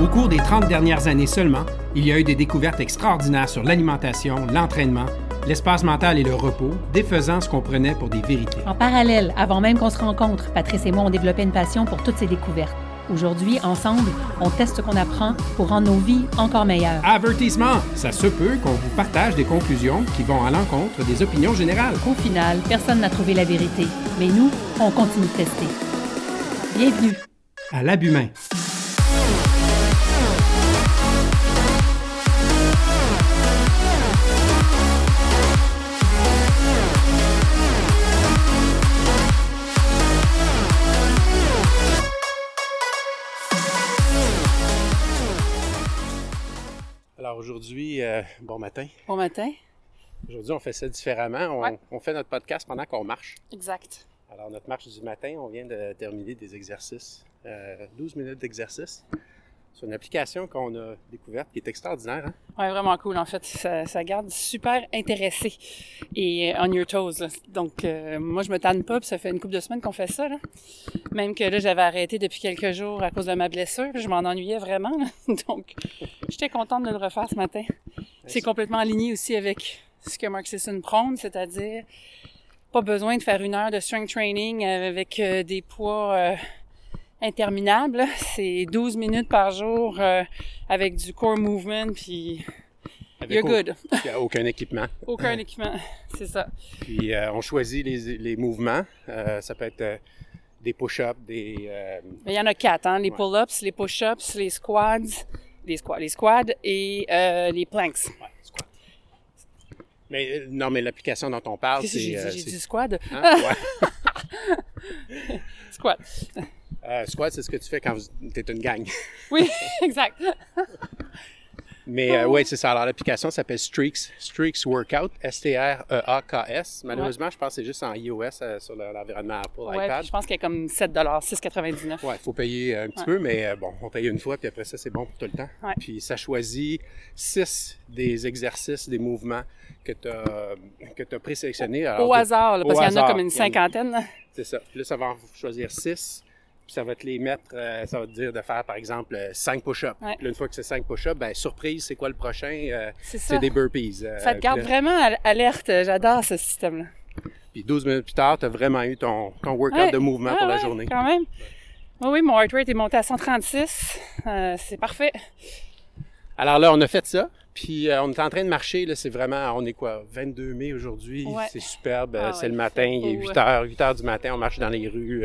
Au cours des 30 dernières années seulement, il y a eu des découvertes extraordinaires sur l'alimentation, l'entraînement, l'espace mental et le repos, défaisant ce qu'on prenait pour des vérités. En parallèle, avant même qu'on se rencontre, Patrice et moi ont développé une passion pour toutes ces découvertes. Aujourd'hui, ensemble, on teste ce qu'on apprend pour rendre nos vies encore meilleures. Avertissement! Ça se peut qu'on vous partage des conclusions qui vont à l'encontre des opinions générales. Au final, personne n'a trouvé la vérité, mais nous, on continue de tester. Bienvenue À l'abhumain. Aujourd'hui, euh, bon matin. Bon matin. Aujourd'hui, on fait ça différemment. On, Ouais. on fait notre podcast pendant qu'on marche. Exact. Alors, notre marche du matin, on vient de terminer des exercices. Euh, 12 minutes d'exercice. C'est une application qu'on a découverte qui est extraordinaire. hein? Ouais, vraiment cool en fait. Ça, ça garde super intéressé et euh, on your toes. là. Donc euh, moi je me tanne pas, puis ça fait une couple de semaines qu'on fait ça. Là. Même que là j'avais arrêté depuis quelques jours à cause de ma blessure, puis je m'en ennuyais vraiment. là. Donc j'étais contente de le refaire ce matin. C'est complètement aligné aussi avec ce que Mark Sisson prône, c'est-à-dire pas besoin de faire une heure de strength training avec euh, des poids euh, interminables. là. C'est 12 minutes par jour euh, avec du core movement, puis Avec you're good. Il n'y a aucun équipement. Aucun équipement, c'est ça. Puis euh, on choisit les, les mouvements. Euh, ça peut être euh, des push-ups, des... euh, Mais il y en a quatre, hein? Les Ouais. pull-ups, les push-ups, les squats, les squats, les squats et euh, les planks. ouais. Mais non, mais l'application dont on parle, c'est... j'ai dit squat? hein? Ouais. Squat. Euh, squat, c'est ce que tu fais quand tu es une gang. Oui, exact. Mais euh, oui, c'est ça. Alors, l'application s'appelle Streaks, Streaks Workout, E S-T-R-E-A-K-S. Malheureusement, je pense que c'est juste en iOS euh, sur le- l'environnement Apple Ouais, iPad. je pense qu'il y a comme 7 6,99. Ouais, il faut payer un petit Ouais. peu, mais euh, bon, on paye une fois, puis après ça, c'est bon pour tout le temps. Puis ça choisit six des exercices, des mouvements que tu as, que présélectionnés. Alors, Au de- hasard, là, parce qu'il y en a comme une cinquantaine. C'est ça. Puis là, ça va en choisir six. Puis ça va te les mettre, euh, ça va te dire de faire, par exemple, euh, cinq push-ups. Ouais. Puis là, une fois que c'est cinq push-ups, ben surprise, c'est quoi le prochain? Euh, C'est des burpees. Euh, Ça te garde là- vraiment al- alerte. J'adore ce système-là. Puis 12 minutes plus tard, tu as vraiment eu ton, ton workout Ouais. de mouvement pour la ouais, journée. Quand même. Oui, oui, mon heart rate est monté à 136. Euh, c'est parfait. Alors là, on a fait ça. Puis euh, on est en train de marcher. Là, c'est vraiment, on est quoi, 22 mai aujourd'hui. C'est superbe. Ah euh, c'est le matin, il est beau, 8 heures, 8 heures du matin. On marche dans les rues.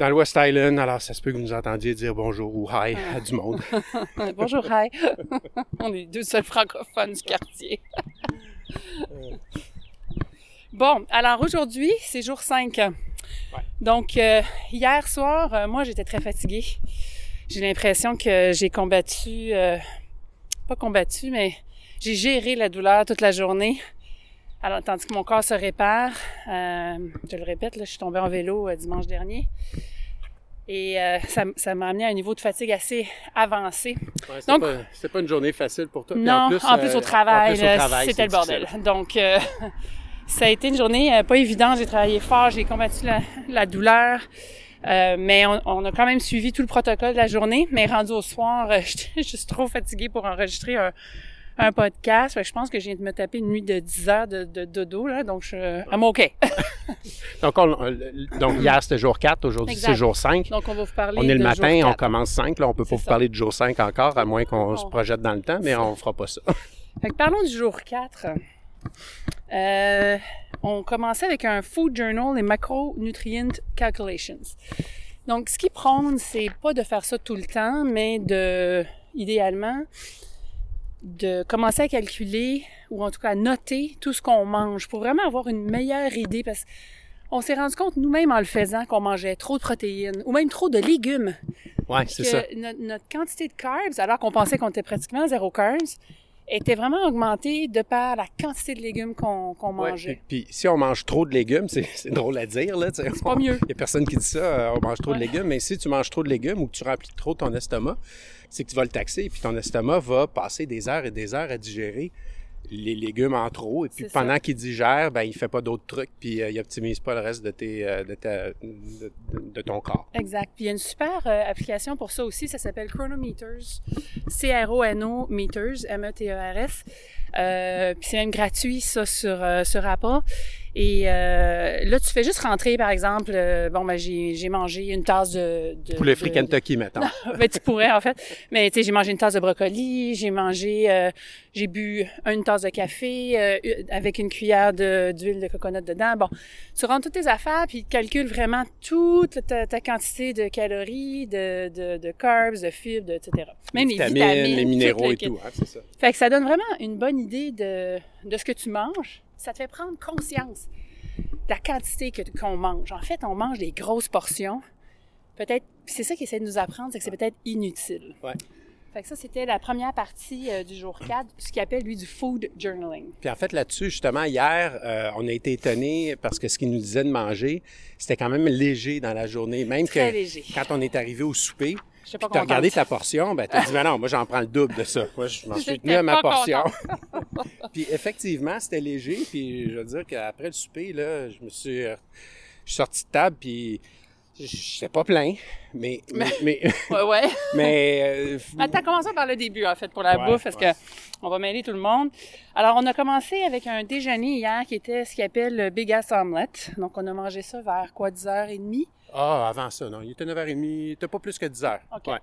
Dans le West Island, alors ça se peut que vous nous entendiez dire bonjour ou hi à du monde. Bonjour, hi. On est les deux seuls francophones du quartier. bon, alors aujourd'hui, c'est jour 5. Donc, euh, hier soir, euh, moi, j'étais très fatiguée. J'ai l'impression que j'ai combattu, euh, pas combattu, mais j'ai géré la douleur toute la journée. Alors, tandis que mon corps se répare, euh, je le répète, là, je suis tombée en vélo euh, dimanche dernier. Et euh, ça m'a amené à un niveau de fatigue assez avancé. Ouais, c'était, Donc- pas, c'était pas une journée facile pour toi. Non, en plus, euh, au travail, en plus, au là, travail, c'était c'est le bordel. Donc, euh, ça a été une journée euh, pas évidente. J'ai travaillé fort, j'ai combattu la, la douleur. Euh, mais on, on a quand même suivi tout le protocole de la journée. Mais rendu au soir, euh, j'étais juste trop fatiguée pour enregistrer un, un podcast. Fait que je pense que je viens de me taper une nuit de 10 heures de, de dodo. Là, donc, je, I'm OK. Donc, on- on- donc hier, c'était jour 4. Aujourd'hui, c'est jour 5. Donc, on va vous parler On est le de matin, on 4. commence 5. Là, on peut pas vous ça. parler de jour 5 encore, à moins qu'on se projette dans le temps, mais on fera pas ça. Fait que parlons du jour 4. Euh, on commençait avec un Food Journal et Macronutrient Calculations. Donc, ce qui prône, c'est pas de faire ça tout le temps, mais de, idéalement, de commencer à calculer, ou en tout cas à noter tout ce qu'on mange pour vraiment avoir une meilleure idée, parce qu'on s'est rendu compte nous-mêmes en le faisant qu'on mangeait trop de protéines, ou même trop de légumes Ouais, c'est ça. Notre, notre quantité de carbs, alors qu'on pensait qu'on était pratiquement zéro carbs, était vraiment augmentée de par la quantité de légumes qu'on Ouais, mangeait. Puis, puis si on mange trop de légumes, c'est, drôle à dire, là. C'est pas mieux. Il n'y a personne qui dit ça, euh, on mange trop de légumes. Mais si tu manges trop de légumes ou que tu remplis trop ton estomac, c'est que tu vas le taxer. Puis ton estomac va passer des heures et des heures à digérer les légumes en trop. Et puis pendant qu'il digère, ben, il fait pas d'autres trucs, puis euh, il optimise pas le reste de, tes, euh, de, ta- de, ton corps. Exact. Puis il y a une super euh, application pour ça aussi, ça s'appelle Chronometers. C-R-O-N-O Meters, M-E-T-E-R-S. Puis c'est même gratuit, ça, sur, sur Apple. Et euh, là, tu fais juste rentrer, par exemple, euh, bon, ben, j'ai mangé une tasse de... de Poulet de- frit Kentucky, mettons. ben, tu pourrais, en fait. Mais, tu sais, j'ai mangé une tasse de brocoli, j'ai mangé, euh, j'ai bu une tasse de café euh, avec une cuillère de- d'huile de, coconut dedans. Bon, tu rentres toutes tes affaires, puis il te calcule vraiment toute ta, ta quantité de calories, de, de, de carbs, de fibres, de- etc. Même les vitamines, vitamines, les minéraux et tout, hein, c'est ça. Fait que ça donne vraiment une bonne idée de, de ce que tu manges. Ça te fait prendre conscience de la quantité que- qu'on mange. En fait, on mange des grosses portions. Peut-être, c'est ça qu'il essaie de nous apprendre, c'est que c'est peut-être inutile. Ouais. Fait que ça, c'était la première partie euh, du jour 4, ce qu'il appelle, lui, du food journaling. Puis en fait, là-dessus, justement, hier, euh, on a été étonnés parce que ce qu'il nous disait de manger, c'était quand même léger dans la journée. Même Très que léger. quand on est arrivé au souper, Je sais pas tu as contente. regardé ta portion, ben, tu as dit, mais non, moi, j'en prends le double de ça. Moi, je m'en suis tenu à ma portion. puis effectivement, c'était léger. Puis je veux dire qu'après le souper, là, je me suis, euh, je suis sorti de table, puis j'étais pas plein. Mais, mais, mais, Ouais, ouais. mais, euh, Attends, commençons par le début, en fait, pour la Ouais, bouffe, parce ouais. que on va mêler tout le monde. Alors, on a commencé avec un déjeuner hier qui était ce qu'il appelle le Big Ass Omelette. Donc, on a mangé ça vers quoi, 10h30? Ah, avant ça, non, il était 9h30, il était pas plus que 10 heures. OK. Ouais.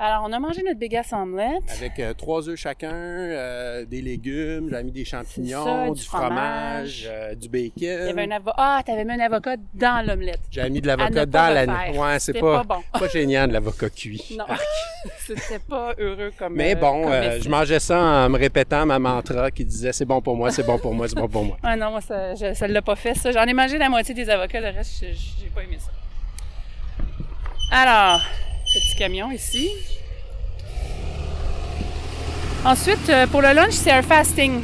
Alors, on a mangé notre Big Ass Omelette. Avec euh, trois œufs chacun, euh, des légumes, j'avais mis des champignons, ça, du, du fromage, fromage. euh, du bacon. Il y avait un avocat. Ah, t'avais mis un avocat dans l'omelette. J'avais mis de l'avocat dans la. Ouais, c'est pas, pas bon. pas génial, l'avocat cuit. Non. C'était pas heureux comme Mais bon, comme je mangeais ça en me répétant ma mantra qui disait c'est bon pour moi, c'est bon pour moi, c'est bon pour moi. Ah non, moi, ça, je, ça l'a pas fait, ça. J'en ai mangé la moitié des avocats, le reste, je- j'ai pas aimé ça. Alors, petit camion ici. Ensuite, euh, pour le lunch, c'est un fasting.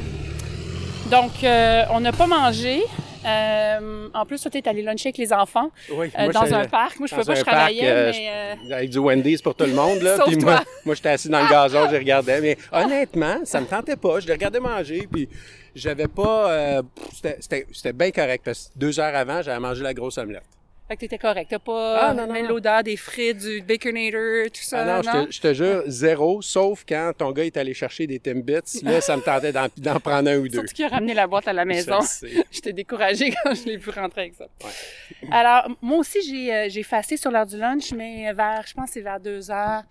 Donc, euh, on n'a pas mangé. Euh, en plus, toi, t'es allé luncher avec les enfants Oui, euh, moi, dans un parc. Moi, je peux pas, je travaillais, mais... Avec du Wendy's pour tout le monde, là. Sauf puis moi, toi. moi j'étais assis dans le gazon, je regardais. Mais honnêtement, ça me tentait pas. Je les regardais manger, puis j'avais pas. c'était bien correct, parce que deux heures avant, j'avais mangé la grosse omelette. Fait que t'étais correct. T'as pas Ah, non, non, l'odeur des frites, du baconator, tout ça, Ah non, non? je te, jure, zéro, sauf quand ton gars est allé chercher des Timbits. Là, ça me tentait d'en prendre un ou deux. Surtout qu'il a ramené la boîte à la maison. J'étais découragée quand je l'ai vu rentrer avec ça. Alors, moi aussi, j'ai, euh, j'ai fasté sur l'heure du lunch, mais vers, je pense que c'est vers deux heures.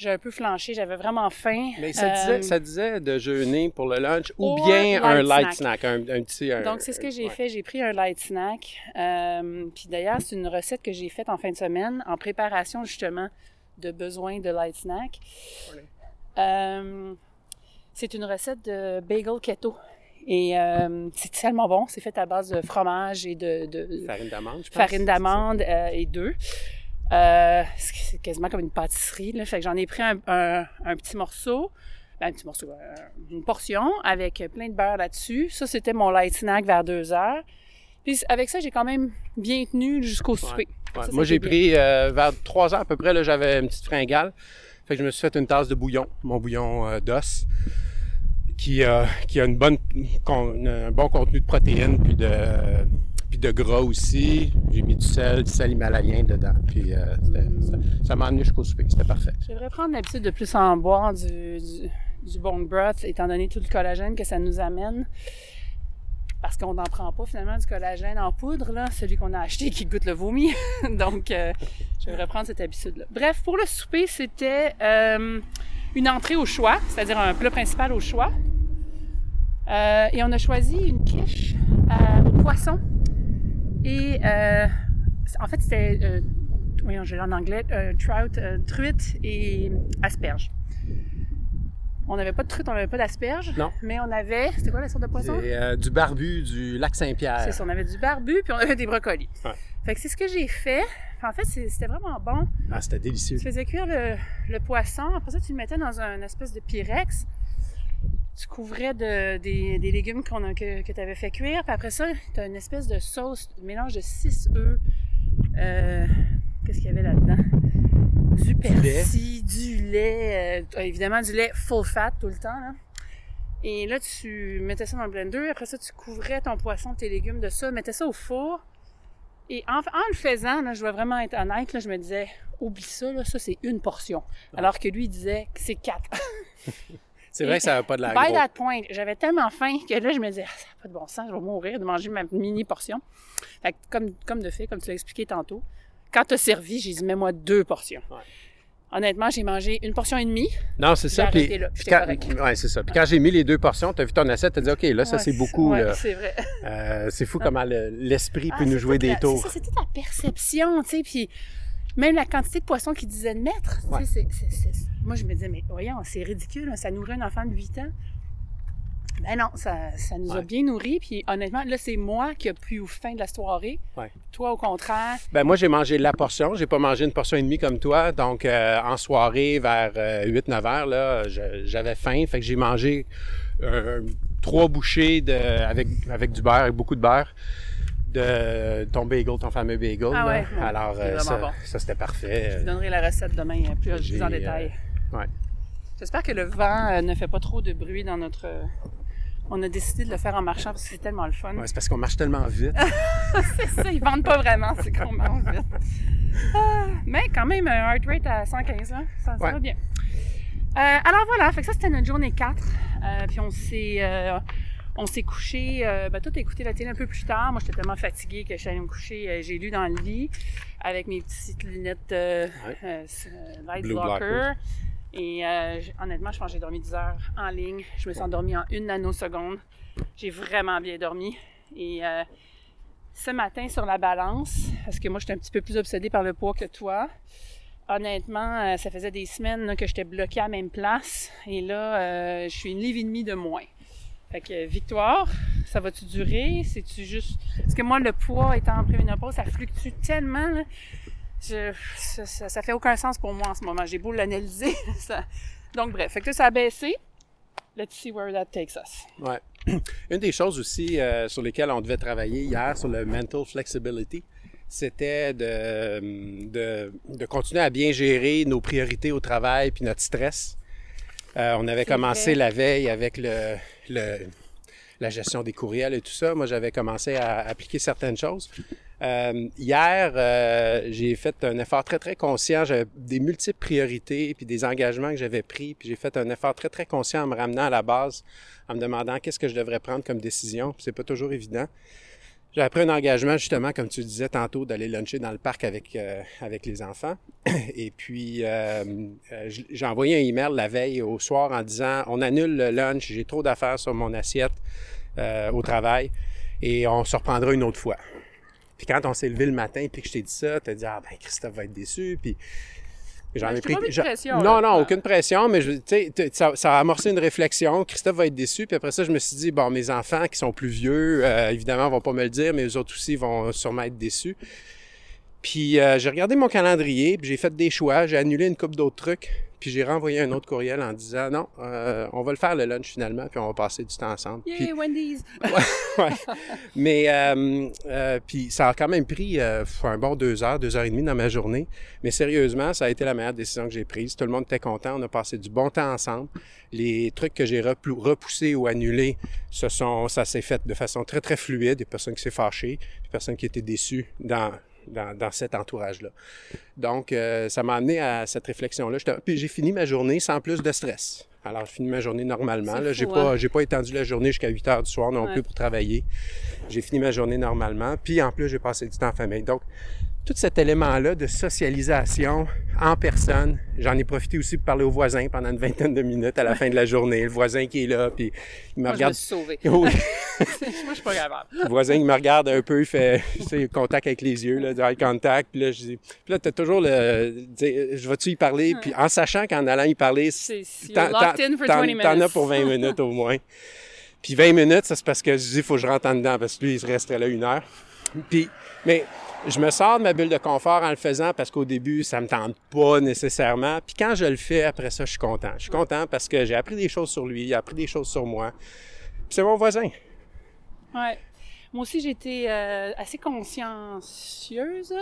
J'ai un peu flanché, j'avais vraiment faim. Mais ça, Euh, disait, ça disait de jeûner pour le lunch ou bien un light snack, un, un petit. un- Donc, c'est ce que j'ai ouais. fait. J'ai pris un light snack. Euh, puis d'ailleurs, c'est une recette que j'ai faite en fin de semaine en préparation justement de besoin de light snack. Euh, c'est une recette de bagel keto. Et euh, c'est tellement bon. C'est fait à base de fromage et de, de Farine d'amande, je pense. farine d'amande euh, et d'œufs. Euh, c'est quasiment comme une pâtisserie. Là. Fait que j'en ai pris un, un- un petit morceau, ben, un petit morceau, euh, une portion avec plein de beurre là-dessus. Ça, c'était mon light snack vers deux heures. Puis avec ça, j'ai quand même bien tenu jusqu'au souper. Ouais, Ça, moi, j'ai pris euh, vers 3 heures à peu près, là, j'avais une petite fringale. Fait que je me suis fait une tasse de bouillon, mon bouillon euh, d'os, qui, qui a une bonne, con- un bon contenu de protéines puis de, puis de gras aussi. J'ai mis du sel, du sel himalayen dedans. Puis euh, c'était- ça, m'a amené jusqu'au souper, c'était parfait. Je devrais prendre l'habitude de plus en boire du, du, du bone broth, étant donné tout le collagène que ça nous amène. Parce qu'on n'en prend pas finalement du collagène en poudre, là, celui qu'on a acheté qui goûte le vomi. Donc, euh, je devrais prendre cette habitude-là. Bref, pour le souper, c'était euh, une entrée au choix, c'est-à-dire un plat principal au choix. Et on a choisi une quiche au poisson. Et euh, en fait, c'était, euh, voyons, je l'ai en anglais, euh, trout, truite et asperges. On n'avait pas de truite, on n'avait pas d'asperges. Non. Mais on avait, c'était quoi la sorte de poisson? Du barbu du lac Saint-Pierre. C'est ça, on avait du barbu puis on avait des brocolis. Ouais. Fait que c'est ce que j'ai fait. En fait, c'était vraiment bon. Ah, c'était délicieux. Tu faisais cuire le, le poisson, après ça, tu le mettais dans un espèce de pyrex. Tu couvrais de, des, des légumes qu'on a, que, que tu avais fait cuire, puis après ça, tu as une espèce de sauce, un mélange de six œufs. Euh, Qu'est-ce qu'il y avait là-dedans? Du persil, du lait, euh, évidemment du lait full fat tout le temps. Là. Et là, tu mettais ça dans le blender. Après ça, tu couvrais ton poisson, tes légumes de ça, mettais ça au four. Et en, en le faisant, là, je vais vraiment être honnête, là, je me disais, oublie ça, là, ça c'est une portion. Alors que lui, il disait que c'est quatre. C'est vrai que ça n'a pas de la By that point, j'avais tellement faim que là, je me disais, ah, ça n'a pas de bon sens, je vais mourir de manger ma mini portion. Fait que comme, comme de fait, comme tu l'as expliqué tantôt, quand tu as servi, j'ai dit, mets-moi deux portions. Ouais. Honnêtement, j'ai mangé une portion et demie. Non, c'est ça. Puis, là, quand, ouais, c'est ça. Puis quand j'ai mis les deux portions, tu as vu ton assiette, tu as dit, OK, là, ça, Ouais, c'est beaucoup. ouais, c'est vrai. Euh, c'est fou comment le- l'esprit Ah, peut nous jouer des la- tours. C'est ça, c'est toute la perception, tu sais, puis même la quantité de poissons qu'il disait de mettre. Moi, je me disais, mais voyons, c'est ridicule, hein, ça nourrit un enfant de 8 ans. Ben non, ça, ça nous a bien nourris, puis honnêtement, là, c'est moi qui a plus faim de la soirée. Ouais. Toi, au contraire, Ben moi, j'ai mangé la portion. J'ai pas mangé une portion et demie comme toi. Donc, euh, en soirée, vers 8-9 heures, là, j'avais faim. Fait que j'ai mangé euh, trois bouchées de, avec, avec du beurre, avec beaucoup de beurre, de ton bagel, ton fameux bagel. Ah ouais, ouais. Alors, euh, ça, bon. ça, c'était parfait. je vous donnerai la recette demain euh, plus, en détail. euh, ouais. J'espère que le vent euh, ne fait pas trop de bruit dans notre... euh, On a décidé de le faire en marchant parce que c'est tellement le fun. Ouais, c'est parce qu'on marche tellement vite. C'est ça, ils vendent pas vraiment, c'est qu'on mange vite. Ah, mais quand même, un heart rate à 115, là, ça, ça Ouais. va bien. Euh, alors voilà, fait que ça c'était notre journée 4. Euh, puis on s'est euh, on s'est couché, euh, ben, toi t'as écouté la télé un peu plus tard. Moi j'étais tellement fatiguée que je suis allée me coucher. euh, J'ai lu dans le lit avec mes petites lunettes euh, Ouais. euh, Light Blue Blocker. Et honnêtement, je pense que j'ai dormi 10 heures en ligne. Je me suis endormie en une nanoseconde. J'ai vraiment bien dormi. Et ce matin sur la balance, parce que moi, j'étais un petit peu plus obsédée par le poids que toi. Honnêtement, ça faisait des semaines là, que j'étais bloquée à la même place. Et là, je suis une livre et demie de moins. Fait que, victoire, ça va-tu durer? C'est-tu juste... Parce que moi, le poids étant en préménopause, ça fluctue tellement. là. Ça, ça, fait aucun sens pour moi en ce moment. J'ai beau l'analyser. Donc, bref. Fait que ça a baissé. Let's see where that takes us. Ouais. Une des choses aussi euh, sur lesquelles on devait travailler hier sur le mental flexibility, c'était de, de, de continuer à bien gérer nos priorités au travail puis notre stress. Euh, on avait commencé vrai. la veille avec le, le- la gestion des courriels et tout ça. Moi, j'avais commencé à appliquer certaines choses. Euh, hier, euh, j'ai fait un effort très, très conscient. J'avais des multiples priorités puis des engagements que j'avais pris. Puis j'ai fait un effort très, très conscient en me ramenant à la base, en me demandant qu'est-ce que je devrais prendre comme décision. C'est pas toujours évident. J'ai pris un engagement, justement, comme tu disais tantôt, d'aller luncher dans le parc avec, euh, avec les enfants. Et puis, euh, euh, j'ai envoyé un email la veille au soir en disant on annule le lunch, j'ai trop d'affaires sur mon assiette au travail et on se reprendra une autre fois. Puis quand on s'est levé le matin puis que je t'ai dit ça, t'as dit ah ben Christophe va être déçu puis j'en Ouais, ai pris pas mis de j'en- pression, non là. non Ouais. aucune pression mais je- ça a amorcé une réflexion Christophe va être déçu puis après ça je me suis dit bon mes enfants qui sont plus vieux euh, évidemment vont pas me le dire mais eux autres aussi vont sûrement être déçus puis euh, j'ai regardé mon calendrier, puis j'ai fait des choix, j'ai annulé une coupe d'autres trucs, puis j'ai renvoyé un autre courriel en disant non, euh, on va le faire le lunch finalement, puis on va passer du temps ensemble. Yay, Puis, Wendy's! ouais. Mais euh, euh, puis ça a quand même pris euh, un bon deux heures, deux heures et demie dans ma journée. Mais sérieusement, ça a été la meilleure décision que j'ai prise. Tout le monde était content, on a passé du bon temps ensemble. Les trucs que j'ai repou- repoussés ou annulés, ce sont, ça s'est fait de façon très très fluide. Il y a personne qui s'est fâché, puis personne qui était déçu dans dans, dans cet entourage-là. Donc, euh, ça m'a amené à cette réflexion-là. Puis j'ai fini ma journée sans plus de stress. Alors, j'ai fini ma journée normalement. Là, j'ai pas, hein? j'ai pas étendu la journée jusqu'à 8 heures du soir non Ouais. plus pour travailler. J'ai fini ma journée normalement. Puis en plus, j'ai passé du temps en famille. Donc, tout cet élément-là de socialisation en personne, j'en ai profité aussi pour parler aux voisins pendant une vingtaine de minutes à la fin de la journée. Le voisin qui est là, puis il me Moi, je me regarde. suis sauvée. Oui. Moi, je suis pas capable. Le voisin, il me regarde un peu, il fait tu sais, contact avec les yeux, là, du eye contact. Puis là, je dis, puis là, t'as toujours le, je vais-tu y parler? Puis en sachant qu'en allant y parler, t'en- you're locked t'en- in for t'en- 20 minutes. t'en as pour 20 minutes au moins. Puis 20 minutes, ça c'est parce que je dis, il faut que je rentre en dedans, parce que lui, il resterait là une heure. Puis, mais je me sors de ma bulle de confort en le faisant parce qu'au début, ça me tente pas nécessairement. Puis quand je le fais, après ça, je suis content. Je suis content parce que j'ai appris des choses sur lui, il a appris des choses sur moi. Puis c'est mon voisin. Ouais. Moi aussi, j'ai été euh, assez consciencieuse.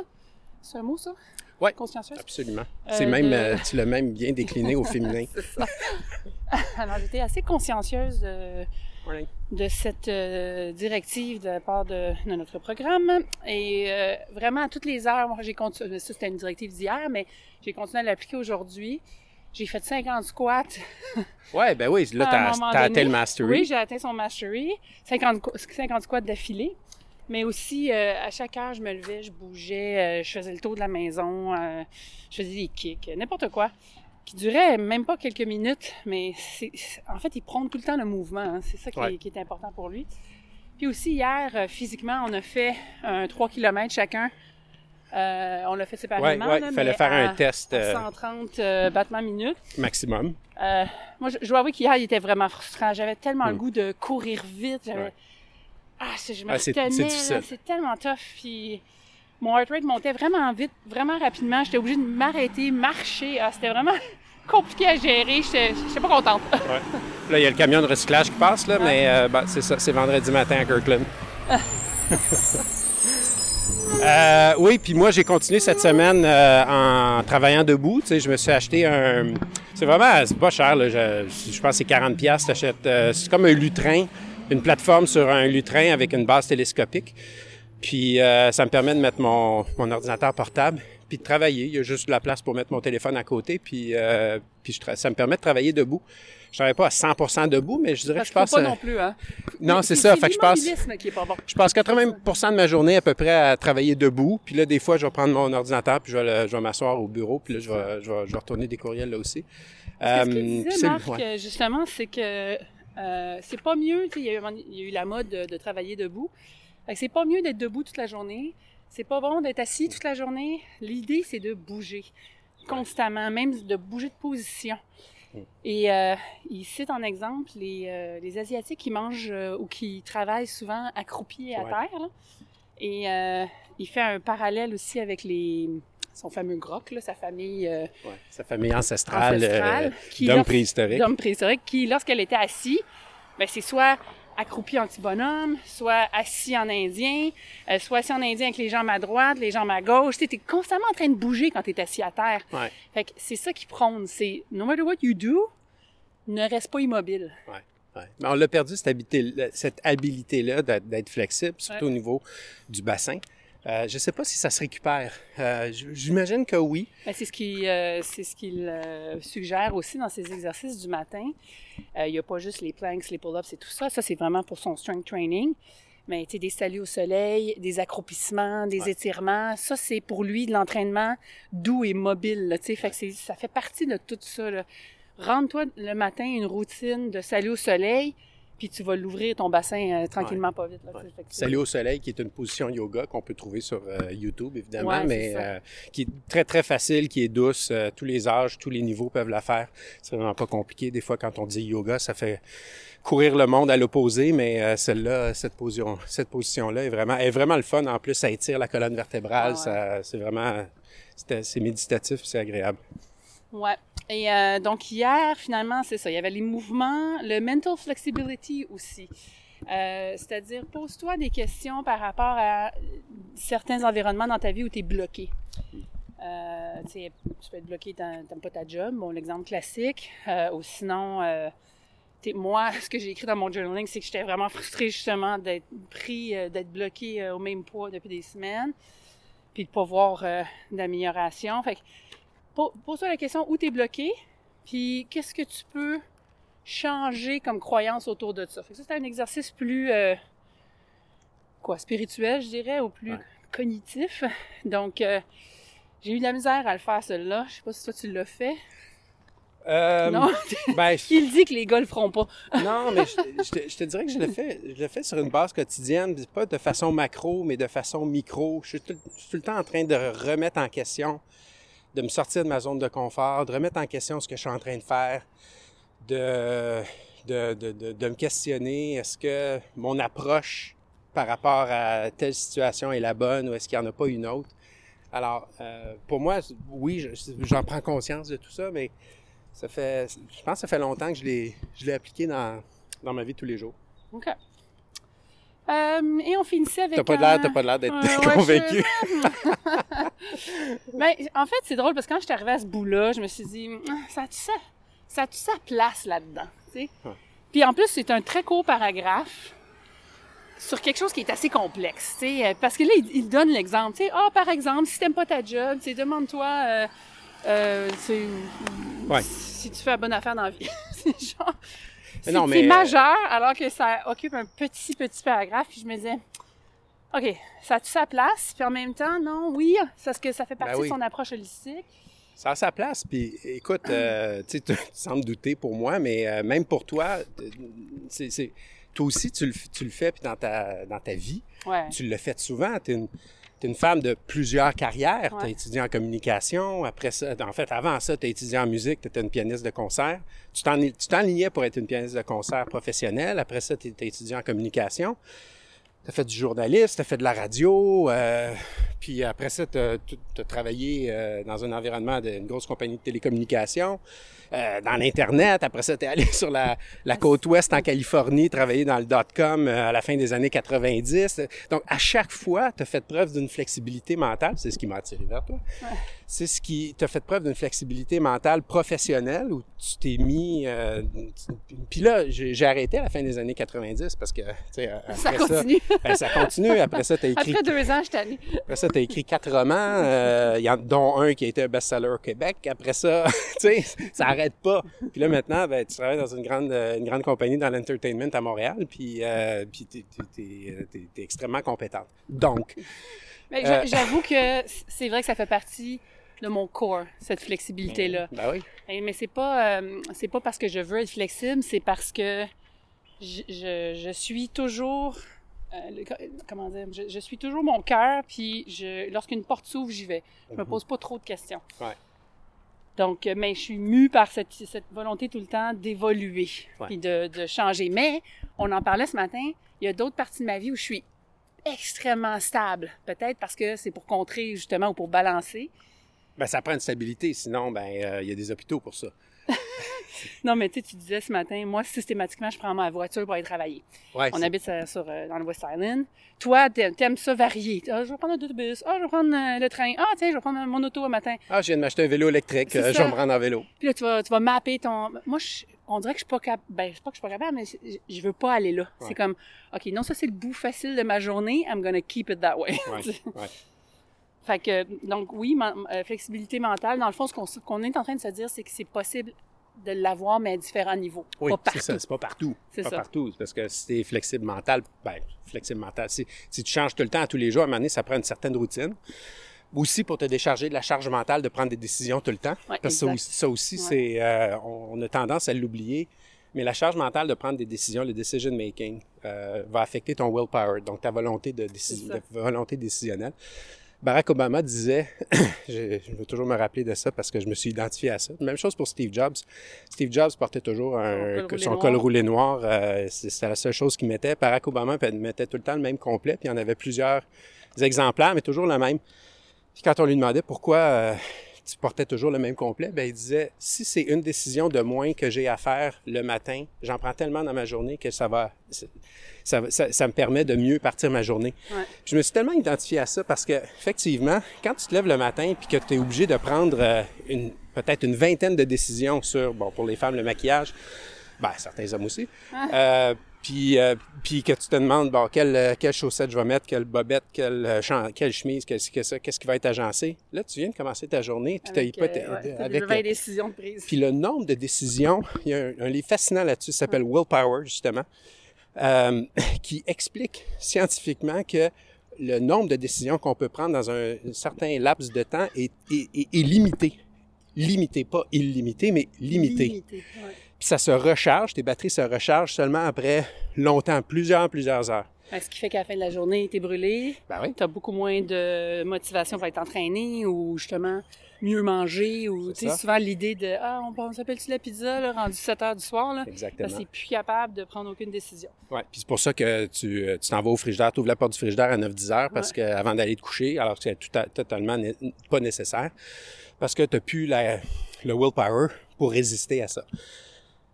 C'est un mot, ça? Ouais, consciencieuse? Absolument. Euh, C'est même, de- euh, tu l'as même bien décliné au féminin. Alors, j'étais assez consciencieuse de, Ouais. De cette euh, directive de la part de, de notre programme. Et euh, vraiment, à toutes les heures, moi, j'ai continué, ça c'était une directive d'hier, mais j'ai continué à l'appliquer aujourd'hui. J'ai fait 50 squats. Ouais, ben oui, là, t'as t'as atteint le mastery. Oui, j'ai atteint son mastery. 50, qu- 50 squats d'affilée. Mais aussi, euh, à chaque heure, je me levais, je bougeais, euh, je faisais le tour de la maison, euh, je faisais des kicks, euh, n'importe quoi, qui durait même pas quelques minutes, mais c'est, en fait, il prend tout le temps le mouvement. hein. C'est ça qui, Ouais. est, qui est important pour lui. Puis aussi, hier, euh, physiquement, on a fait un 3 km chacun. Euh, on l'a fait séparément. ouais, il fallait faire à- un test à euh, 130 euh, battements minutes. maximum. Moi, je, je dois avouer qu'hier, il était vraiment frustrant. J'avais tellement le Mm. goût de courir vite. J'avais... Ouais. Ah, c'est- je me Ah, c'est- c'est là. difficile. C'est tellement tough. Puis mon heart rate montait vraiment vite, vraiment rapidement. J'étais obligée de m'arrêter, marcher. Ah, c'était vraiment compliqué à gérer. J'étais pas contente. Ouais. Là, il y a le camion de recyclage qui passe, là, mais euh, ben, c'est ça, c'est vendredi matin à Kirkland. Euh, oui, puis moi, j'ai continué cette semaine euh, en travaillant debout. Tu sais, je me suis acheté un... C'est vraiment... C'est pas cher, là. Je, je pense que c'est 40 pièces. C'est comme un lutrin, une plateforme sur un lutrin avec une base télescopique. Puis euh, ça me permet de mettre mon, mon ordinateur portable puis de travailler. Il y a juste de la place pour mettre mon téléphone à côté. Puis, euh, puis je ça me permet de travailler debout. Je travaille pas à 100% debout, mais je dirais Parce que je passe... pas euh, non plus, hein. non, c'est ça. Fait que je passe... qui est pas bon. Je passe 80% de ma journée à peu près à travailler debout. Puis là, des fois, je vais prendre mon ordinateur, puis je vais, vais m'asseoir au bureau, puis là, je vais, je vais, je vais retourner des courriels là aussi. Que ce puis disait, Marc, ouais. justement, c'est que euh, c'est pas mieux, il y, a eu un moment- il y a eu la mode de, de travailler debout. C'est pas mieux d'être debout toute la journée. C'est pas bon d'être assis toute la journée. L'idée, c'est de bouger constamment, même de bouger de position. Mm. Et euh, il cite en exemple les, euh, les Asiatiques qui mangent euh, ou qui travaillent souvent accroupis à Ouais. terre. là. Et il fait un parallèle aussi avec les, son fameux groc, là, sa famille Ouais, sa famille ancestrale, ancestrale, d'hommes préhistoriques. d'hommes préhistoriques, qui, lorsqu'elle était assise, ben, c'est soit accroupi en petit bonhomme, soit assis en indien, euh, soit assis en indien avec les jambes à droite, les jambes à gauche. Tu es constamment en train de bouger quand tu es assis à terre. Ouais. Fait que c'est ça qui prône, c'est no matter what you do, ne reste pas immobile. Ouais. Mais on l'a perdu, cette habilité- cette habilité-là d'être d'être flexible, surtout Ouais. au niveau du bassin. Euh, je ne sais pas si ça se récupère. Euh, J'imagine que oui. Ben, c'est ce qu'il euh, c'est ce qu'il suggère aussi dans ses exercices du matin. Il n'y a pas juste les planks, les pull-ups et tout ça. Ça, c'est vraiment pour son strength training. Mais des saluts au soleil, des accroupissements, des Ouais. étirements, ça, c'est pour lui de l'entraînement doux et mobile. Là, fait que ça fait partie de tout ça. Rends-toi le matin une routine de salut au soleil, puis tu vas l'ouvrir ton bassin euh, tranquillement, pas vite. Là, que Salut au soleil, qui est une position yoga qu'on peut trouver sur euh, YouTube, évidemment, Ouais, mais euh, qui est très, très facile, qui est douce. euh, tous les âges, tous les niveaux peuvent la faire. C'est vraiment pas compliqué. Des fois, quand on dit yoga, ça fait courir le monde à l'opposé, mais euh, celle-là, cette position, cette position-là est vraiment, est vraiment le fun. En plus, ça étire la colonne vertébrale. Ah ouais. ça- C'est vraiment, c'est c'est méditatif, c'est agréable. Ouais. Et euh, donc hier, finalement, c'est ça. Il y avait les mouvements, le mental flexibility aussi. Euh, C'est-à-dire, pose-toi des questions par rapport à certains environnements dans ta vie où tu es bloqué. Euh, tu peux être bloqué, t'aimes pas ta job, bon, l'exemple classique. Euh, ou sinon, moi, ce que j'ai écrit dans mon journaling, c'est que j'étais vraiment frustrée justement d'être pris, d'être bloqué au même poids depuis des semaines, puis de pas voir d'amélioration. Fait que pose-toi la question où tu es bloqué, puis qu'est-ce que tu peux changer comme croyance autour de ça? Fait que ça, c'est un exercice plus, euh, quoi, spirituel, je dirais, ou plus Ouais. cognitif. Donc, euh, j'ai eu de la misère à le faire, celui-là. Je sais pas si toi, tu l'as fait. Euh, non? ben, Il dit que les gars le feront pas. Non, mais je, je te, je te dirais que je le fais, je le fais sur une base quotidienne, pas de façon macro, mais de façon micro. Je suis tout, je suis tout le temps en train de remettre en question, de me sortir de ma zone de confort, de remettre en question ce que je suis en train de faire, de, de, de, de, me questionner, est-ce que mon approche par rapport à telle situation est la bonne ou est-ce qu'il n'y en a pas une autre? Alors, euh, pour moi, oui, je- j'en prends conscience de tout ça, mais ça fait, je pense que ça fait longtemps que je l'ai, je l'ai appliqué dans, dans ma vie de tous les jours. OK. Euh, et on finissait avec T'as pas l'air, un- pas l'air d'être convaincu. je- Ben, en fait, c'est drôle parce que quand je suis arrivée à ce bout-là, je me suis dit, Ah, ça a-tu sa, ça a-tu sa place là-dedans? tu sais? Ouais. Puis en plus, c'est un très court paragraphe sur quelque chose qui est assez complexe. tu sais, euh, Parce que là, il, il donne l'exemple. tu sais, Ah, par exemple, si t'aimes pas ta job, demande-toi euh, tu sais, Ouais. si tu fais la bonne affaire dans la vie. c'est genre. C'est non, c'est mais, euh, majeur, alors que ça occupe un petit, petit paragraphe. Puis je me disais, OK, ça a-tu sa place? Puis en même temps, non, oui, parce que ça fait partie Ben oui. de son approche holistique. Ça a sa place. Puis écoute, euh, tu sais, tu tu sembles douter pour moi, mais euh, même pour toi, c'est, toi aussi, tu le, tu le fais puis dans ta, dans ta vie. Ouais. Tu l'as fait souvent. Tu es une, t'es une femme de plusieurs carrières. Tu as Ouais. étudié en communication. Après ça, en fait, avant ça, tu as étudié en musique. Tu étais une pianiste de concert. Tu t'en- tu t'enlignais pour être une pianiste de concert professionnelle. Après ça, tu étudié en communication. Tu as fait du journalisme, tu as fait de la radio. euh, puis après ça, tu as, travaillé euh, dans un environnement d'une grosse compagnie de télécommunications, euh, dans l'Internet. Après ça, tu es allé sur la, la côte ouest en Californie, travailler dans le dot-com euh, à la fin des années 90. Donc, à chaque fois, tu as fait preuve d'une flexibilité mentale. C'est ce qui m'a attiré vers toi. C'est ce qui t'a fait preuve d'une flexibilité mentale professionnelle où tu t'es mis... euh, puis là, j'ai arrêté à la fin des années 90 parce que, tu sais, après Ça continue. ben, ça continue. Après ça, tu as écrit Après deux ans, je après ça, tu as écrit quatre romans, euh, dont un qui a été un best-seller au Québec. Après ça, tu sais, ça arrête pas. Puis là, maintenant, ben, tu travailles dans une grande, une grande compagnie dans l'entertainment à Montréal, puis, euh, puis tu es, extrêmement compétente. Donc, Euh. j'a- j'avoue que c'est vrai que ça fait partie de mon corps, cette flexibilité-là. ben oui, Eh, Mais c'est pas, euh, c'est pas parce que je veux être flexible, c'est parce que je, je, je suis toujours, euh, le- comment dire, je, je suis toujours mon cœur, puis je, lorsqu'une porte s'ouvre, j'y vais. Je me pose pas trop de questions. Ouais. Donc, euh, mais je suis mue par cette, cette volonté tout le temps d'évoluer, Ouais. puis de, de changer. Mais, on en parlait ce matin, il y a d'autres parties de ma vie où je suis extrêmement stable. Peut-être parce que c'est pour contrer, justement, ou pour balancer. Ben, ça prend une stabilité. Sinon, ben, euh, il y a des hôpitaux pour ça. Non, mais tu sais, tu disais ce matin, moi, systématiquement, je prends ma voiture pour aller travailler. Ouais, On habite sur, sur, euh, dans le West Island. Toi, t'a- t'aimes ça varier. Ah, je vais prendre l'autobus. Ah, je vais prendre euh, le train. Ah, tiens, je vais prendre mon auto au matin. Ah, je viens de m'acheter un vélo électrique. Euh, je vais me rendre en vélo. Puis là, tu vas, tu vas mapper ton... Moi, je- on dirait que je suis pas capable... Ben, c'est pas que je suis pas capable, mais je- je veux pas aller là. Ouais. C'est comme, OK, non, ça, c'est le bout facile de ma journée. I'm gonna keep it that way. Ouais, ouais. Fait que, donc oui, euh, flexibilité mentale, dans le fond, ce qu'on est en train de se dire, c'est que c'est possible de l'avoir, mais à différents niveaux. Oui, pas c'est partout. ça, c'est pas partout. C'est pas ça. partout. Parce que si t'es flexible mental, ben, flexible mental, si, si tu changes tout le temps, à tous les jours, à un moment donné, ça prend une certaine routine. Aussi pour te décharger de la charge mentale de prendre des décisions tout le temps. Ouais, Parce que ça aussi, Ouais. c'est, euh, on, on a tendance à l'oublier. Mais la charge mentale de prendre des décisions, le decision making, euh, va affecter ton willpower, donc ta volonté de, déci- de volonté décisionnelle. Barack Obama disait, je, je veux toujours me rappeler de ça parce que je me suis identifié à ça. Même chose pour Steve Jobs. Steve Jobs portait toujours un, col son noir. col roulé noir. euh, c'est- la seule chose qu'il mettait. Barack Obama mettait tout le temps le même complet, puis il y en avait plusieurs exemplaires, mais toujours le même. Puis quand on lui demandait pourquoi euh, tu portais toujours le même complet, ben il disait si c'est une décision de moins que j'ai à faire le matin, j'en prends tellement dans ma journée que ça va ça, va- ça, ça me permet de mieux partir ma journée. Ouais. Je me suis tellement identifié à ça parce que effectivement, quand tu te lèves le matin puis que tu es obligé de prendre euh, une peut-être une vingtaine de décisions sur bon pour les femmes le maquillage, ben certains hommes aussi. Euh, puis, euh, puis que tu te demandes, bon, quelle, euh, quelle chaussette je vais mettre, quelle bobette, quelle, euh, quelle chemise, qu'est-ce que ça, qu'est-ce qui va être agencé? Là, tu viens de commencer ta journée, puis tu pas euh, ouais, avec, 20 décisions de prise. puis le nombre de décisions, il y a un, un livre fascinant là-dessus, ça s'appelle Willpower, justement, euh, qui explique scientifiquement que le nombre de décisions qu'on peut prendre dans un, un certain laps de temps est, est- est- est limité. Limité, pas illimité, mais limité. Limité, ouais. Puis ça se recharge, tes batteries se rechargent seulement après longtemps, plusieurs, plusieurs heures. Ce qui fait qu'à la fin de la journée, t'es brûlé, Ben oui. t'as beaucoup moins de motivation pour être entraîné ou justement mieux manger ou tu sais souvent l'idée de ah on, on s'appelle-tu la pizza là, rendu 7 heures du soir là Exactement. parce que c'est plus capable de prendre aucune décision. Ouais, puis c'est pour ça que tu euh, tu t'en vas au frigidaire, tu ouvres la porte du frigidaire à 9-10 heures parce que avant d'aller te coucher, alors que c'est tout à- totalement pas nécessaire, parce que tu n'as plus la, le willpower pour résister à ça.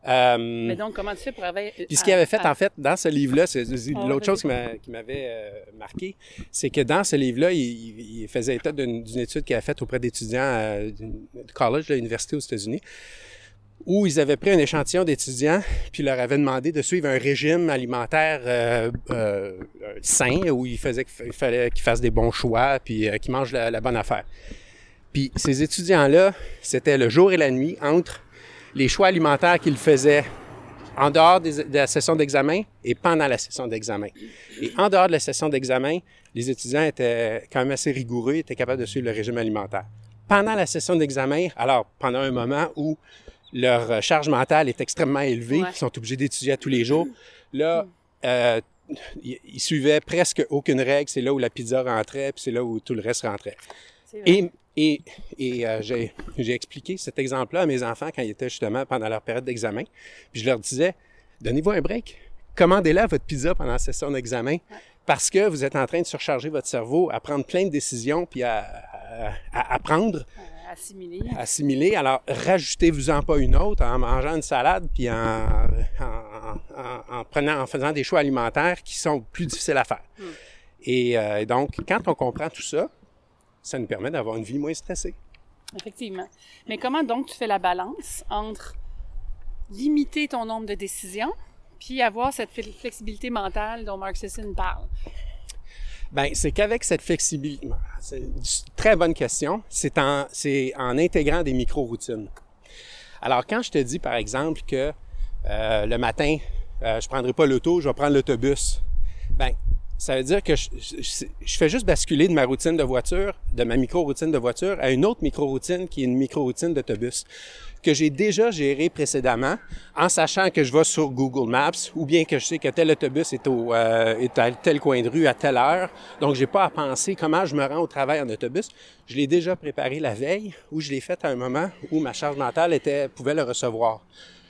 Euh, Mais donc, comment tu fais pour avoir... puis ce qu'il avait fait, ah, en fait, dans ce livre-là, c'est c'est Ah, l'autre chose qui m'a- qui m'avait euh, marqué, c'est que dans ce livre-là, il, faisait état d'une d'une étude qu'il a faite auprès d'étudiants euh, du college, de l'université aux États-Unis, où ils avaient pris un échantillon d'étudiants, puis leur avaient demandé de suivre un régime alimentaire euh, euh, sain, où il, faisait, qu'il fallait qu'ils fassent des bons choix, puis euh, qu'ils mangent la, la bonne affaire. Puis ces étudiants-là, c'était le jour et la nuit entre les choix alimentaires qu'ils faisaient en dehors des- de la session d'examen et pendant la session d'examen. Et en dehors de la session d'examen, les étudiants étaient quand même assez rigoureux, étaient capables de suivre le régime alimentaire. Pendant la session d'examen, alors pendant un moment où leur charge mentale est extrêmement élevée, Ouais. ils sont obligés d'étudier à tous les jours, là, euh, ils suivaient presque aucune règle. C'est là où la pizza rentrait, puis c'est là où tout le reste rentrait. Et, et, et euh, j'ai, j'ai expliqué cet exemple-là à mes enfants quand ils étaient justement pendant leur période d'examen. Puis je leur disais, donnez-vous un break. Commandez-la votre pizza pendant la session d'examen parce que vous êtes en train de surcharger votre cerveau à prendre plein de décisions puis à, à, à apprendre, Euh, assimilé. à assimiler. Alors, rajoutez-vous-en pas une autre en mangeant une salade puis en, en, en- en prenant, en faisant des choix alimentaires qui sont plus difficiles à faire. Et euh, donc, quand on comprend tout ça, ça nous permet d'avoir une vie moins stressée. Effectivement. Mais comment donc tu fais la balance entre limiter ton nombre de décisions puis avoir cette fle- flexibilité mentale dont Mark Sisson parle? Ben, c'est qu'avec cette flexibilité, c'est une très bonne question, c'est en, c'est en intégrant des micro-routines. Alors, quand je te dis, par exemple, que euh, le matin, euh, je prendrai pas l'auto, je vais prendre l'autobus, ben, ça veut dire que je, fais juste basculer de ma routine de voiture, de ma micro-routine de voiture, à une autre micro-routine qui est une micro-routine d'autobus que j'ai déjà géré précédemment en sachant que je vais sur Google Maps ou bien que je sais que tel autobus est, au, euh, est à tel coin de rue à telle heure. Donc, j'ai pas à penser comment je me rends au travail en autobus. Je l'ai déjà préparé la veille ou je l'ai fait à un moment où ma charge mentale était, pouvait le recevoir.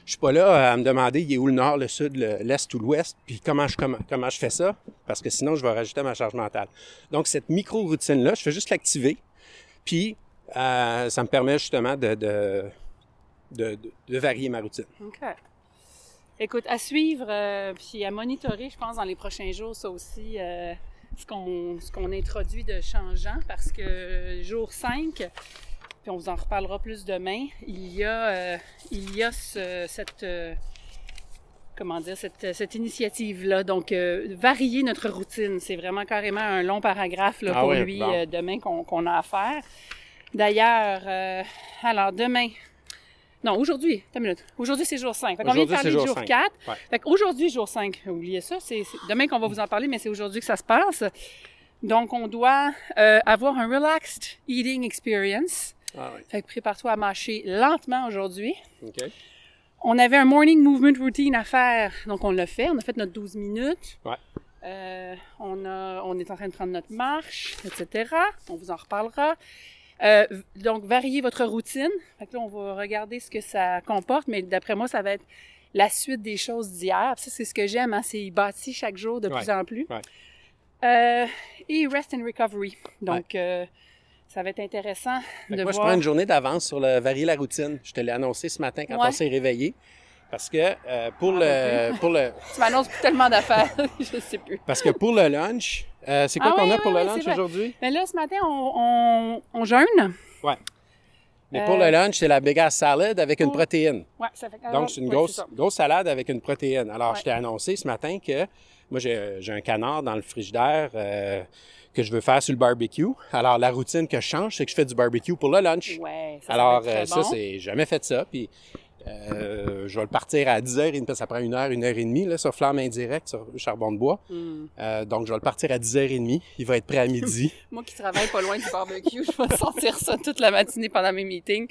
Je suis pas là à me demander il est où le nord, le sud, le- l'est ou l'ouest, puis comment je, comment, je fais ça, parce que sinon je vais rajouter ma charge mentale. Donc cette micro-routine-là, je fais juste l'activer, puis euh, ça me permet justement de, de, de, varier ma routine. OK. Écoute, à suivre, euh, puis à monitorer, je pense, dans les prochains jours, ça aussi, euh, ce qu'on introduit de changeant, parce que jour 5, puis on vous en reparlera plus demain, il y a, euh, il y a ce- cette... euh, comment dire, cette, cette initiative-là. Donc, euh, varier notre routine, c'est vraiment carrément un long paragraphe là, Ah pour lui bon. euh, demain qu'on a à faire. D'ailleurs, euh, alors demain, non, aujourd'hui, attends une minute. Aujourd'hui, c'est jour 5. Fait qu'on vient de Aujourd'hui, parler jour jour 5. 4. Ouais. Fait qu'aujourd'hui, jour 5, oubliez ça, c'est c'est demain qu'on va vous en parler, mais c'est aujourd'hui que ça se passe. Donc, on doit euh, avoir un relaxed eating experience. Ah oui. Fait que prépare-toi à mâcher lentement aujourd'hui. On avait un morning movement routine à faire, donc on l'a fait. On a fait notre 12 minutes. Ouais. Euh, on, a, on est en train de prendre notre marche, etc. On vous en reparlera. Euh, donc, variez votre routine. Fait que là, on va regarder ce que ça comporte, mais d'après moi, ça va être la suite des choses d'hier. Ça, c'est ce que j'aime, hein, c'est bâti chaque jour de Ouais. plus en plus. Ouais. Euh, et rest and recovery. Donc, ça va être intéressant de moi, je voir. prends une journée d'avance sur le varier la routine. Je te l'ai annoncé ce matin quand Ouais. on s'est réveillé. Parce que euh, pour, Ah, le, pour le Tu m'annonces tellement d'affaires, je sais plus. parce que pour le lunch, euh, c'est quoi Ah qu'on oui, a oui, pour oui, le lunch aujourd'hui? Mais là, ce matin, on, on, on jeûne. Ouais. Mais pour Euh, le lunch, c'est la big ass salad avec une pour- protéine. Ouais, ça fait Donc, c'est une grosse, grosse salade avec une protéine. Alors, Ouais. je t'ai annoncé ce matin que moi, j'ai j'ai un canard dans le frigidaire euh, que je veux faire sur le barbecue. Alors, la routine que je change, c'est que je fais du barbecue pour le lunch. Ouais, ça, Alors, très euh, ça, bon. c'est jamais fait ça. Puis, euh, je vais le partir à 10h30, parce que ça prend une heure, une heure et demie, là, sur flamme indirecte, sur charbon de bois. Hmm. Euh, donc, je vais le partir à 10h30. Il va être prêt à midi. Moi qui travaille pas loin du barbecue, je vais sentir ça toute la matinée pendant mes meetings.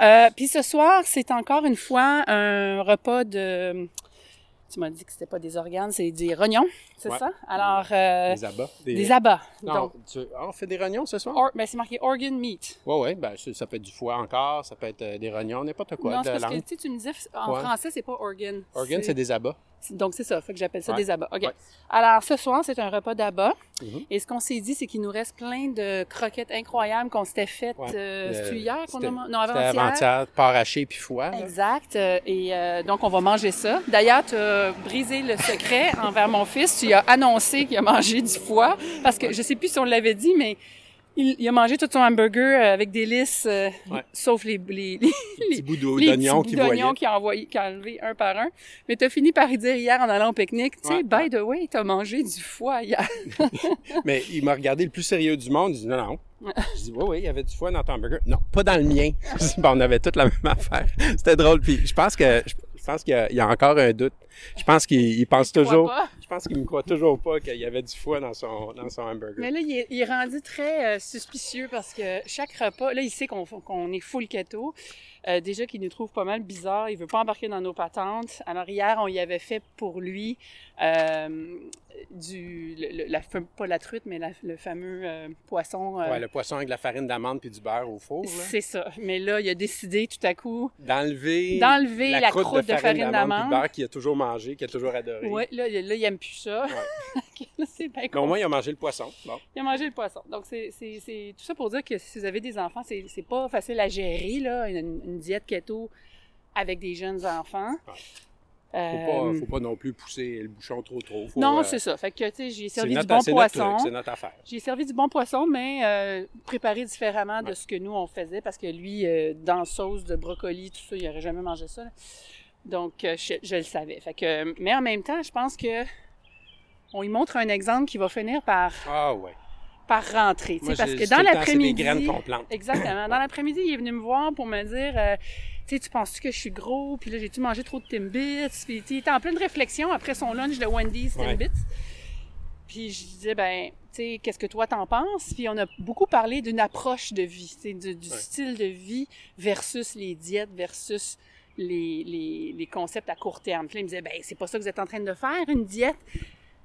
Euh, Puis ce soir, c'est encore une fois un repas de... Tu m'as dit que c'était pas des organes, c'est des rognons, c'est Ouais. ça? Alors, euh, des abats. des abats. Non, Donc, tu- ah, on fait des rognons ce soir? or- ben, c'est marqué organ meat. Oui, oui. Ben, ça peut être du foie encore, ça peut être euh, des rognons, n'importe quoi. non, de parce que langue. tu me disais, en Ouais. français, c'est pas organ. Organ, c'est des abats. Donc, c'est ça. Fait que j'appelle ça Ouais. des abats. OK. Ouais. Alors, ce soir, c'est un repas d'abats. Mhm. Et ce qu'on s'est dit, c'est qu'il nous reste plein de croquettes incroyables qu'on s'était faites. Ouais. euh, hier qu'on a mangé? Non, avant-hier. avant-hier, porc haché puis foie. là. Exact. Euh, Et euh, donc, on va manger ça. D'ailleurs, tu as brisé le secret envers mon fils. Tu lui as annoncé qu'il a mangé du foie. Parce que je sais plus si on l'avait dit, mais il, il a mangé tout son hamburger euh, avec des lisses, euh, Ouais. sauf les, les, les, Les petits bouts d'oignons petits qui bouts voyaient. d'oignons qu'il a, envoyé, qu'il a enlevé un par un. Mais tu as fini par y dire hier en allant au pique-nique, tu sais, Ouais, by ouais. the way, tu as mangé du foie hier. Mais il m'a regardé le plus sérieux du monde. Il dit non, non. Je dis oui, oui, il y avait du foie dans ton hamburger. Non, pas dans le mien. Je dis, bon, on avait toute la même affaire. C'était drôle. Puis je pense que je pense qu'il y a encore un doute. Je pense qu'il il pense toujours. Je pense qu'il me croit toujours pas qu'il y avait du foie dans son dans son hamburger. Mais là, il est, il est rendu très euh, suspicieux parce que chaque repas, là, il sait qu'on qu'on est full keto. Euh, déjà qu'il nous trouve pas mal bizarre, il veut pas embarquer dans nos patentes. Alors hier, on y avait fait pour lui euh, du, le- le- la, pas la truite, mais la- le fameux euh, poisson. euh, Ouais, le poisson avec de la farine d'amande puis du beurre au four. c'est ça. Mais là, il a décidé tout à coup D'enlever d'enlever la, croûte, de farine d'amande. beurre qu'il a toujours mangé, qu'il a toujours adoré. Ouais, là, là, il aime plus ça. Là, c'est bien Mais au moins, il a mangé le poisson. Bon. Il a mangé le poisson. Donc, c'est tout ça pour dire que si vous avez des enfants, c'est pas facile à gérer, là, une, une diète keto avec des jeunes enfants. Ouais. Euh, Faut, pas, faut pas non plus pousser le bouchon trop trop. Faut, non, euh, c'est ça. Fait que, tu sais, j'ai servi notre- du bon poisson. C'est notre affaire. J'ai servi du bon poisson, mais euh, préparé différemment de Ouais. ce que nous, on faisait, parce que lui, euh, dans sauce de brocoli, tout ça, il n'aurait jamais mangé ça. là. Donc, euh, je, je le savais. Fait que, mais en même temps, je pense que on lui montre un exemple qui va finir par, Ah ouais. par rentrer. Moi, parce que dans l'après-midi... Exactement. Dans l'après-midi, il est venu me voir pour me dire, euh, tu sais, tu penses que je suis gros, puis là, j'ai-tu mangé trop de Timbits? Puis il était en pleine réflexion après son lunch de Wendy's Ouais. Timbits. Puis je disais, ben, tu sais, qu'est-ce que toi t'en penses? Puis on a beaucoup parlé d'une approche de vie, du, du Ouais. style de vie versus les diètes, versus les, les, les concepts à court terme. Puis là, il me disait, ben, c'est pas ça que vous êtes en train de faire, une diète.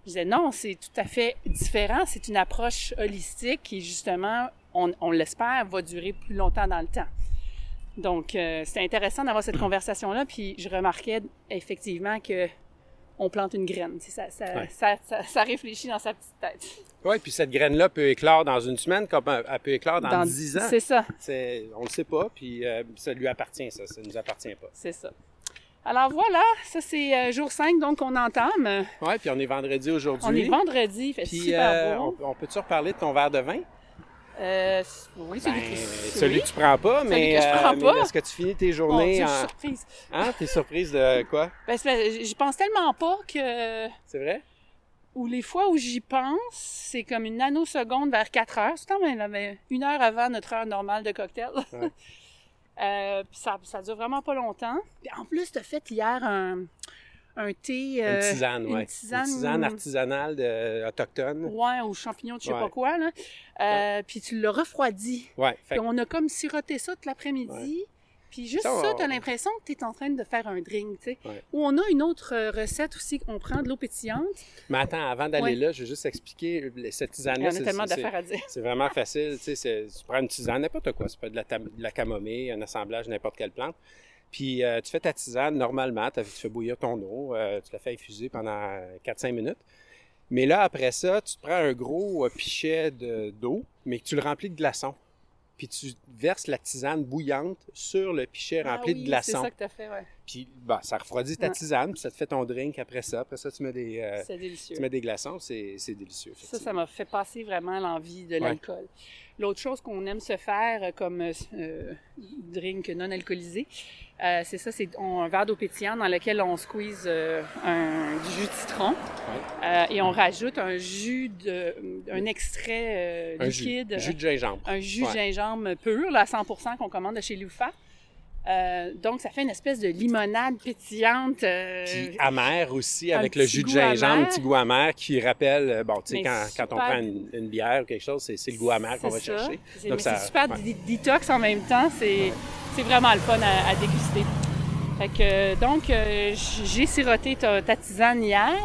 Je disais, non, c'est tout à fait différent. C'est une approche holistique qui, justement, on, on l'espère, va durer plus longtemps dans le temps. Donc, euh, c'était intéressant d'avoir cette conversation-là. Puis, je remarquais effectivement que on plante une graine. Ça, ça, Ouais. ça, ça, ça réfléchit dans sa petite tête. Oui, puis cette graine-là peut éclore dans une semaine comme elle elle peut éclore dans, 10 ans. C'est ça, On le sait pas, puis euh, ça lui appartient, ça. Ça nous appartient pas. c'est ça. Alors voilà, ça c'est euh, jour 5, donc on entame. Oui, puis on est vendredi aujourd'hui. On est vendredi, il fait Puis super euh, beau. on, on peut-tu reparler de ton verre de vin? Euh, oui, celui, Ben, celui que tu prends pas, Celui mais, que je prends mais pas. est-ce que tu finis tes journées Dieu, en... je suis surprise. Hein? T'es surprise de quoi? Ben, j'y pense tellement pas que... C'est vrai? Ou les fois où j'y pense, c'est comme une nanoseconde vers 4 heures. C'est quand même une heure avant notre heure normale de cocktail. Ouais. Euh, ça, ça dure vraiment pas longtemps. Puis en plus, t'as fait hier un, un thé... euh, une tisane, une oui. tisane- artisanale de, autochtone. Ouais, aux champignons de je sais Ouais. pas quoi, là. Euh, Puis tu l'as refroidi. Ouais. Fait Puis que- on a comme siroté ça toute l'après-midi. Puis juste Ça, ça, on- t'as l'impression que t'es en train de faire un drink, tu sais. Ouais. Ou on a une autre euh, recette aussi, on prend de l'eau pétillante. Mais attends, avant d'aller Ouais. là, je vais juste expliquer euh, cette Il y tisane-là. en a c'est- tellement c'est- d'affaires à dire. C'est vraiment facile. Tu sais, tu prends une tisane, n'importe quoi. C'est pas de la, de la camomille, un assemblage n'importe quelle plante. Puis euh, tu fais ta tisane normalement, tu fais bouillir ton eau, euh, tu la fais infuser pendant 4-5 minutes. Mais là, après ça, tu te prends un gros euh, pichet de- d'eau, mais que tu le remplis de glaçons. Puis tu verses la tisane bouillante sur le pichet Ah rempli oui, de C'est glaçons. ça que t'as fait, ouais. Puis bah, ça refroidit ta tisane, puis ça te fait ton drink après ça. Après ça, tu mets des, euh, C'est délicieux. tu mets des glaçons, c'est c'est délicieux. Ça, ça m'a fait passer vraiment l'envie de Ouais. l'alcool. L'autre chose qu'on aime se faire euh, comme euh, drink non alcoolisé, euh, c'est ça, c'est on- un verre d'eau pétillante dans lequel on squeeze un, du jus de citron et on rajoute un jus de, un extrait euh, Un jus, liquide, jus de gingembre. un jus Ouais. gingembre pur, là, à 100% qu'on commande de chez Loufa. Euh, donc, ça fait une espèce de limonade pétillante. euh, Puis amer aussi, avec le jus de gingembre, un petit goût amer qui rappelle, euh, bon, tu sais, quand, quand on prend une, une bière ou quelque chose, c'est le goût amer qu'on va ça. chercher. C'est Donc, ça- c'est super ouais. dé- détox en même temps. C'est vraiment le fun à, à déguster. Fait que, euh, donc, euh, j'ai siroté ta, ta tisane hier.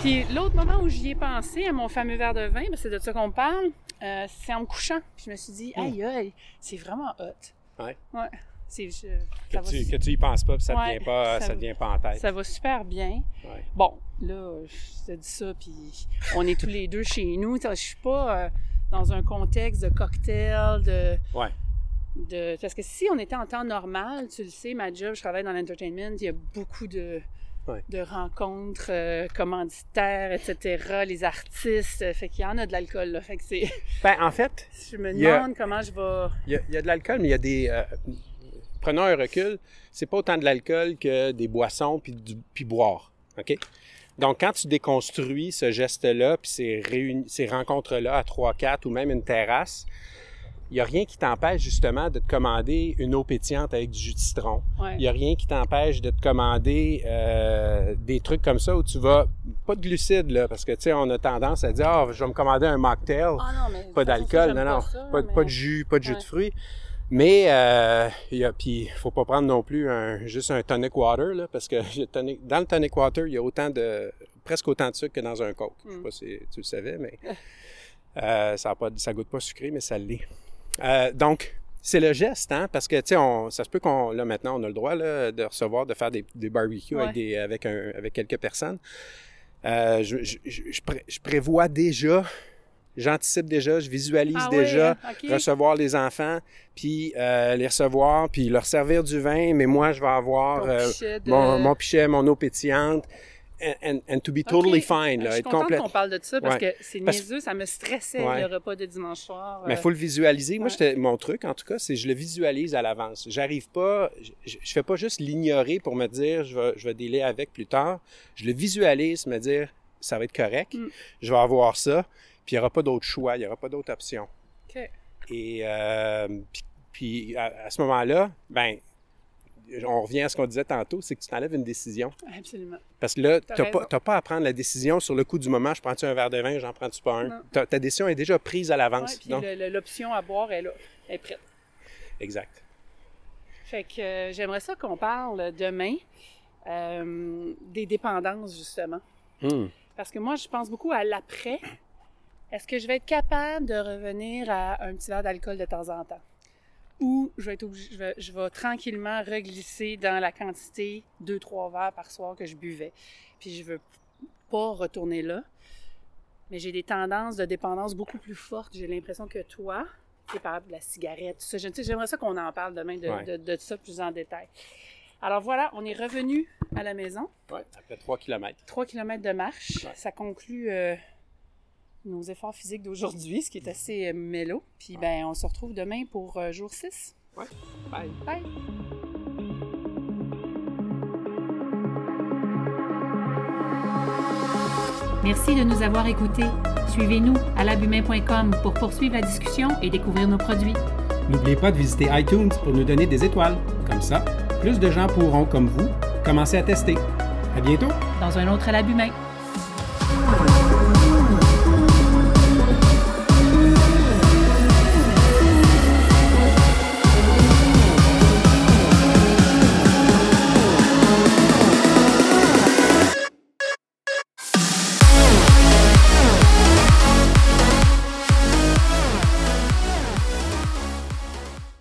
Puis l'autre moment où j'y ai pensé à mon fameux verre de vin, ben, c'est de ça qu'on parle, c'est en me couchant. Puis je me suis dit, Hmm. aïe aïe, c'est vraiment hot. Ouais. Ouais. C'est, je- Que ça, va, tu, que tu y penses pas, puis ça ne Ouais, vient pas, ça pas en tête. ça va super bien. Ouais. Bon, là, je te dis ça, puis on est tous les deux chez nous. Je suis pas euh, dans un contexte de cocktail, de, Ouais. de... Parce que si on était en temps normal, tu le sais, ma job, je travaille dans l'entertainment, il y a beaucoup de, Ouais. de rencontres euh, commanditaires, etc., les artistes, euh, fait qu'il y en a de l'alcool, là. Fait que c'est... Ben, en fait, Je me a- demande comment je vais... il y, a, il y a de l'alcool, mais il y a des. euh, prenons un recul, c'est pas autant de l'alcool que des boissons puis, du- puis boire. OK? Donc, quand tu déconstruis ce geste-là, puis ces, ces rencontres-là à 3-4 ou même une terrasse, il n'y a rien qui t'empêche justement de te commander une eau pétillante avec du jus de citron. Ouais. Il n'y a rien qui t'empêche de te commander euh, des trucs comme ça où tu vas. Pas de glucides, là, parce que, tu sais, on a tendance à dire, ah, je vais me commander un mocktail Ah non, mais... de pas d'alcool, non, non, ça, pas, mais- pas de jus, pas de jus Ouais. de fruits. Mais euh, il a, puis faut pas prendre non plus un, juste un tonic water là, parce que tonic- dans le tonic water il y a autant de presque autant de sucre que dans un coke. Je sais Mm. pas si tu le savais, mais euh, ça ça goûte pas sucré, mais ça l'est. Euh, donc c'est le geste, hein, parce que tu sais, on- ça se peut qu'on là maintenant on a le droit là, de recevoir, de faire des, des barbecues Ouais. avec des, avec un, avec quelques personnes. Euh, je, je, je, je pré- je prévois déjà, j'anticipe déjà, je visualise Ah déjà ok. recevoir les enfants, puis euh, les recevoir, puis leur servir du vin, mais moi, je vais avoir euh, pichet de- mon, mon pichet, mon eau pétillante, and, and- to be totally Ok. fine, Je là, suis être contente complète. qu'on parle de ça parce Ouais. que c'est Parce- niaiseux, ça me stressait Ouais. le repas de dimanche soir. Mais euh, il faut le visualiser. Moi, Ouais. mon truc, en tout cas, c'est que je le visualise à l'avance. J'arrive pas, je, je fais pas juste l'ignorer pour me dire je vais, je vais dealer avec plus tard. Je le visualise, me dire ça va être correct, Mm. je vais avoir ça, puis il n'y aura pas d'autre choix, il n'y aura pas d'autre option. OK. Et euh, puis, puis à, à ce moment-là, ben, on revient à ce qu'on disait tantôt, c'est que tu t'enlèves une décision. Absolument. Parce que là, tu n'as pas, pas à prendre la décision sur le coup du moment, je prends-tu un verre de vin, j'en prends-tu pas un? Ta, ta décision est déjà prise à Ouais, l'avance. le- l'option à boire est là, est prête. exact. Fait que euh, j'aimerais ça qu'on parle demain euh, des dépendances, justement. Hmm. Parce que moi, je pense beaucoup à l'après. Est-ce que je vais être capable de revenir à un petit verre d'alcool de temps en temps? Ou je vais, être je vais, je vais tranquillement reglisser dans la quantité 2-3 verres par soir que je buvais. Puis je veux pas retourner là. Mais j'ai des tendances de dépendance beaucoup plus fortes. J'ai l'impression que toi, tu es par exemple de la cigarette, tout ça. Je- tu sais, J'aimerais ça qu'on en parle demain de, Ouais. de, de ça plus en détail. Alors voilà, on est revenu à la maison. Ouais, après 3 km. 3 km de marche. Ouais. Ça conclut euh, nos efforts physiques d'aujourd'hui, ce qui est assez euh, mélo. Puis ben, on se retrouve demain pour euh, jour 6. Ouais. Bye. Bye! Merci de nous avoir écoutés. Suivez-nous à labumain.com pour poursuivre la discussion et découvrir nos produits. N'oubliez pas de visiter iTunes pour nous donner des étoiles. Comme ça, plus de gens pourront, comme vous, commencer à tester. À bientôt! Dans un autre à l'abus main.